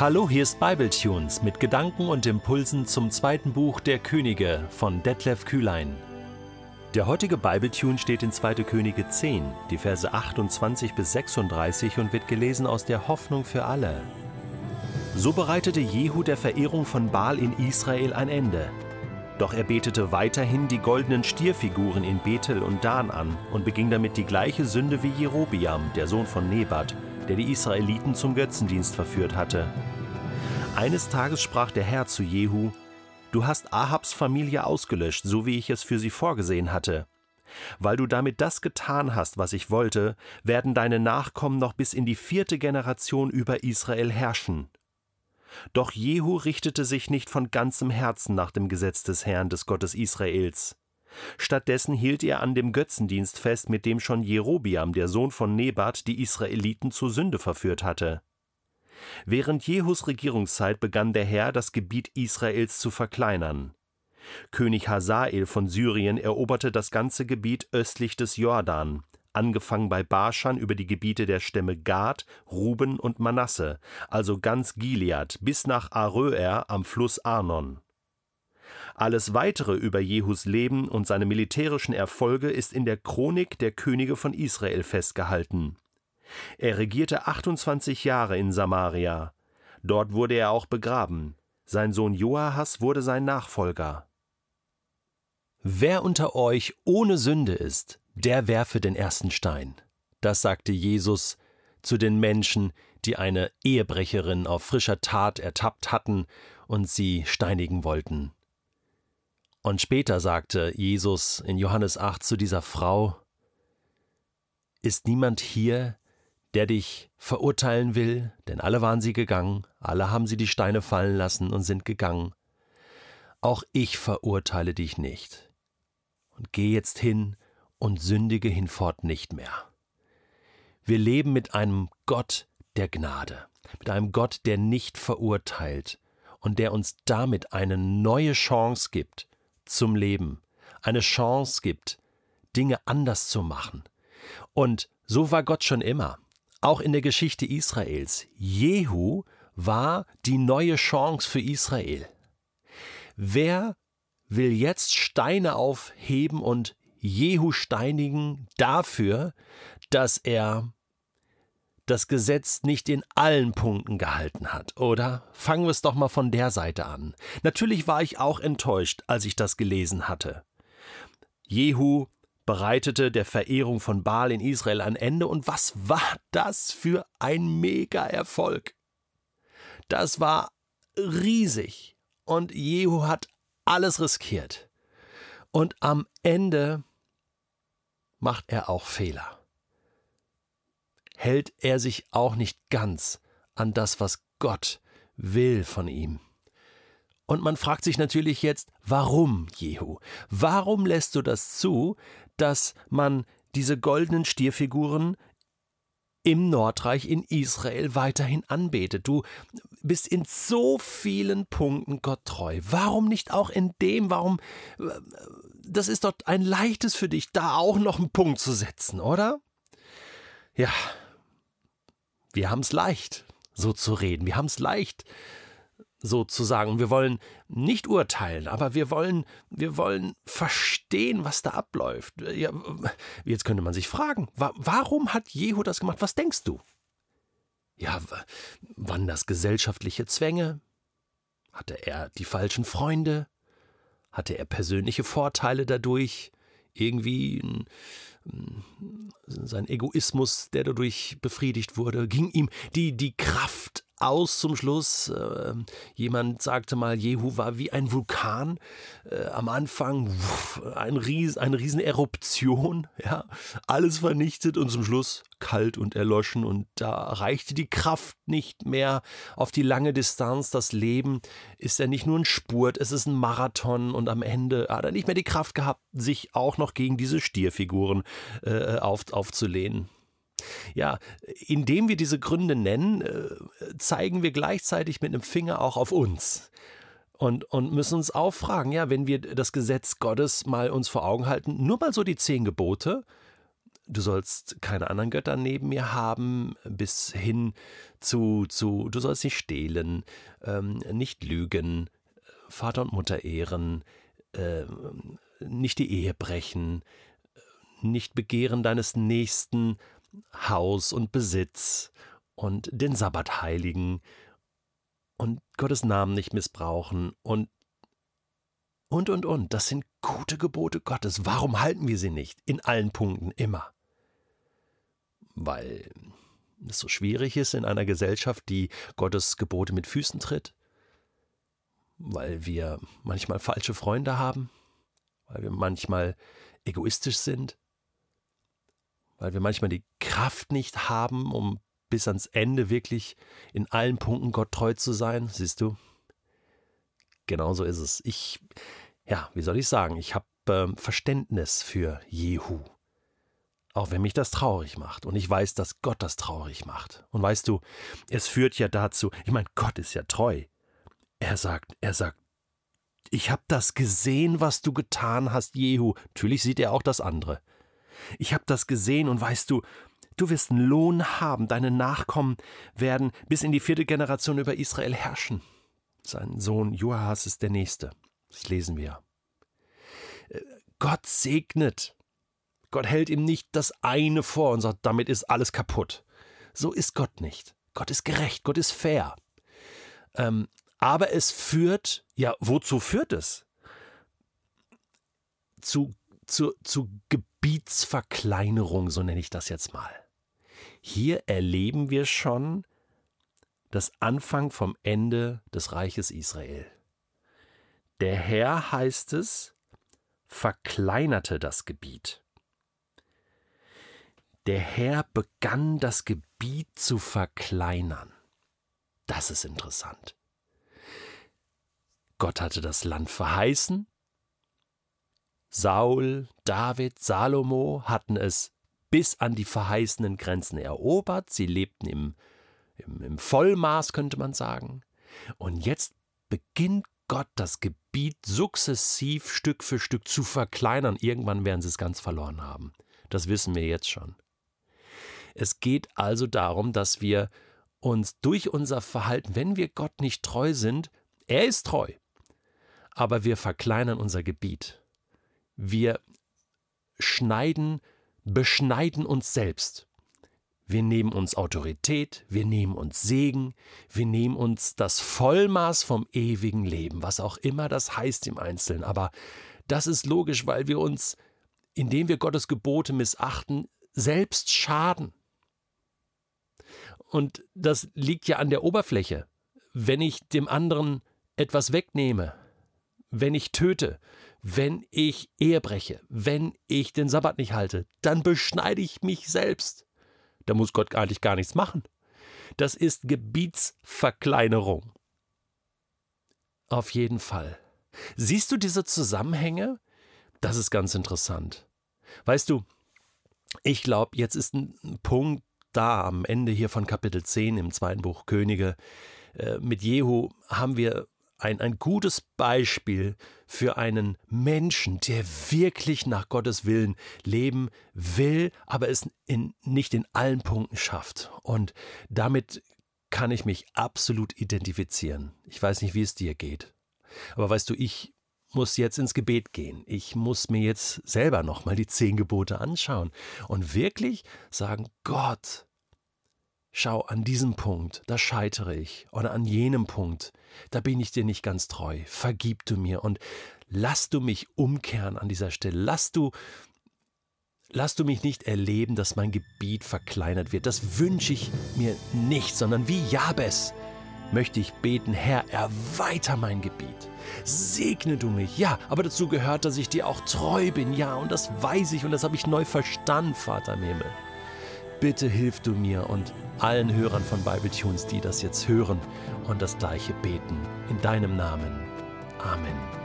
Hallo, hier ist Bibletunes mit Gedanken und Impulsen zum zweiten Buch der Könige von Detlef Kühlein. Der heutige Bibletune steht in 2. Könige 10, die Verse 28 bis 36 und wird gelesen aus der Hoffnung für alle. So bereitete Jehu der Verehrung von Baal in Israel ein Ende. Doch er betete weiterhin die goldenen Stierfiguren in Bethel und Dan an und beging damit die gleiche Sünde wie Jerobiam, der Sohn von Nebat, der die Israeliten zum Götzendienst verführt hatte. Eines Tages sprach der Herr zu Jehu: Du hast Ahabs Familie ausgelöscht, so wie ich es für sie vorgesehen hatte. Weil du damit das getan hast, was ich wollte, werden deine Nachkommen noch bis in die vierte Generation über Israel herrschen. Doch Jehu richtete sich nicht von ganzem Herzen nach dem Gesetz des Herrn, des Gottes Israels. Stattdessen hielt er an dem Götzendienst fest, mit dem schon Jerobiam, der Sohn von Nebat, die Israeliten zur Sünde verführt hatte. Während Jehus Regierungszeit begann der Herr, das Gebiet Israels zu verkleinern. König Hazael von Syrien eroberte das ganze Gebiet östlich des Jordan, angefangen bei Baschan über die Gebiete der Stämme Gad, Ruben und Manasse, also ganz Gilead bis nach Aröer am Fluss Arnon. Alles weitere über Jehus Leben und seine militärischen Erfolge ist in der Chronik der Könige von Israel festgehalten. Er regierte 28 Jahre in Samaria. Dort wurde er auch begraben. Sein Sohn Joahas wurde sein Nachfolger. Wer unter euch ohne Sünde ist, der werfe den ersten Stein. Das sagte Jesus zu den Menschen, die eine Ehebrecherin auf frischer Tat ertappt hatten und sie steinigen wollten. Und später sagte Jesus in Johannes 8 zu dieser Frau, Ist niemand hier, der dich verurteilen will? Denn alle waren sie gegangen, alle haben sie die Steine fallen lassen und sind gegangen. Auch ich verurteile dich nicht. Und geh jetzt hin und sündige hinfort nicht mehr. Wir leben mit einem Gott der Gnade, mit einem Gott, der nicht verurteilt und der uns damit eine neue Chance gibt, zum Leben, eine Chance gibt, Dinge anders zu machen. Und so war Gott schon immer, auch in der Geschichte Israels. Jehu war die neue Chance für Israel. Wer will jetzt Steine aufheben und Jehu steinigen dafür, dass er das Gesetz nicht in allen Punkten gehalten hat, oder? Fangen wir es doch mal von der Seite an. Natürlich war ich auch enttäuscht, als ich das gelesen hatte. Jehu bereitete der Verehrung von Baal in Israel ein Ende, und was war das für ein Mega-Erfolg? Das war riesig, und Jehu hat alles riskiert. Und am Ende macht er auch Fehler hält er sich auch nicht ganz an das, was Gott will von ihm. Und man fragt sich natürlich jetzt, warum, Jehu? Warum lässt du das zu, dass man diese goldenen Stierfiguren im Nordreich in Israel weiterhin anbetet. Du bist in so vielen Punkten Gott treu. Warum nicht auch in dem? Warum? Das ist doch ein leichtes für dich, da auch noch einen Punkt zu setzen, oder? Ja, wir haben es leicht, so zu reden. Wir haben es leicht, so zu sagen. Wir wollen nicht urteilen, aber wir wollen, wir wollen verstehen, was da abläuft. Ja, jetzt könnte man sich fragen, warum hat Jehu das gemacht? Was denkst du? Ja, waren das gesellschaftliche Zwänge? Hatte er die falschen Freunde? Hatte er persönliche Vorteile dadurch? Irgendwie ein, sein Egoismus, der dadurch befriedigt wurde, ging ihm die, die Kraft aus zum Schluss. Äh, jemand sagte mal, Jehu war wie ein Vulkan. Äh, am Anfang ein Ries, eine Rieseneruption, ja, alles vernichtet und zum Schluss kalt und erloschen. Und da reichte die Kraft nicht mehr auf die lange Distanz. Das Leben ist ja nicht nur ein Spurt, es ist ein Marathon. Und am Ende hat er nicht mehr die Kraft gehabt, sich auch noch gegen diese Stierfiguren äh, auf, aufzulehnen. Ja, indem wir diese Gründe nennen, äh, zeigen wir gleichzeitig mit einem Finger auch auf uns. Und, und müssen uns auch fragen, ja, wenn wir das Gesetz Gottes mal uns vor Augen halten, nur mal so die zehn Gebote, du sollst keine anderen Götter neben mir haben, bis hin zu, zu du sollst nicht stehlen, ähm, nicht lügen, Vater und Mutter ehren, äh, nicht die Ehe brechen, nicht begehren deines Nächsten Haus und Besitz und den Sabbat heiligen und Gottes Namen nicht missbrauchen und und und und. Das sind gute Gebote Gottes. Warum halten wir sie nicht? In allen Punkten immer. Weil es so schwierig ist in einer Gesellschaft, die Gottes Gebote mit Füßen tritt. Weil wir manchmal falsche Freunde haben. Weil wir manchmal egoistisch sind. Weil wir manchmal die Kraft nicht haben, um bis ans Ende wirklich in allen Punkten Gott treu zu sein. Siehst du? Genauso ist es. Ich, ja, wie soll ich sagen, ich habe äh, Verständnis für Jehu. Auch wenn mich das traurig macht. Und ich weiß, dass Gott das traurig macht. Und weißt du, es führt ja dazu, ich meine, Gott ist ja treu. Er sagt, er sagt, ich habe das gesehen, was du getan hast, Jehu. Natürlich sieht er auch das andere. Ich habe das gesehen und weißt du, du wirst einen Lohn haben, deine Nachkommen werden bis in die vierte Generation über Israel herrschen. Sein Sohn Joahas ist der Nächste. Das lesen wir. Äh, Gott segnet. Gott hält ihm nicht das eine vor und sagt, damit ist alles kaputt. So ist Gott nicht. Gott ist gerecht, Gott ist fair. Ähm, aber es führt, ja, wozu führt es? Zu, zu, zu Gebietsverkleinerung, so nenne ich das jetzt mal. Hier erleben wir schon das Anfang vom Ende des Reiches Israel. Der Herr, heißt es, verkleinerte das Gebiet. Der Herr begann das Gebiet zu verkleinern. Das ist interessant. Gott hatte das Land verheißen. Saul, David, Salomo hatten es bis an die verheißenen Grenzen erobert. Sie lebten im, im, im Vollmaß, könnte man sagen. Und jetzt beginnt Gott das Gebiet sukzessiv Stück für Stück zu verkleinern. Irgendwann werden sie es ganz verloren haben. Das wissen wir jetzt schon. Es geht also darum, dass wir uns durch unser Verhalten, wenn wir Gott nicht treu sind, er ist treu, aber wir verkleinern unser Gebiet. Wir schneiden, beschneiden uns selbst. Wir nehmen uns Autorität, wir nehmen uns Segen, wir nehmen uns das Vollmaß vom ewigen Leben, was auch immer das heißt im Einzelnen. Aber das ist logisch, weil wir uns, indem wir Gottes Gebote missachten, selbst schaden. Und das liegt ja an der Oberfläche. Wenn ich dem anderen etwas wegnehme, wenn ich töte, wenn ich Ehe breche, wenn ich den Sabbat nicht halte, dann beschneide ich mich selbst. Da muss Gott eigentlich gar nichts machen. Das ist Gebietsverkleinerung. Auf jeden Fall. Siehst du diese Zusammenhänge? Das ist ganz interessant. Weißt du, ich glaube, jetzt ist ein Punkt da am Ende hier von Kapitel 10 im zweiten Buch Könige. Äh, mit Jehu haben wir ein, ein gutes Beispiel für einen Menschen, der wirklich nach Gottes Willen leben will, aber es in, nicht in allen Punkten schafft. Und damit kann ich mich absolut identifizieren. Ich weiß nicht, wie es dir geht. Aber weißt du, ich muss jetzt ins Gebet gehen. Ich muss mir jetzt selber nochmal die zehn Gebote anschauen und wirklich sagen, Gott, Schau, an diesem Punkt, da scheitere ich, oder an jenem Punkt, da bin ich dir nicht ganz treu. Vergib du mir und lass du mich umkehren an dieser Stelle. Lass du, lass du mich nicht erleben, dass mein Gebiet verkleinert wird. Das wünsche ich mir nicht, sondern wie Jabes möchte ich beten, Herr, erweiter mein Gebiet. Segne du mich. Ja, aber dazu gehört, dass ich dir auch treu bin. Ja, und das weiß ich und das habe ich neu verstanden, Vater im Himmel. Bitte hilf du mir und allen Hörern von Bible Tunes, die das jetzt hören und das gleiche beten. In deinem Namen. Amen.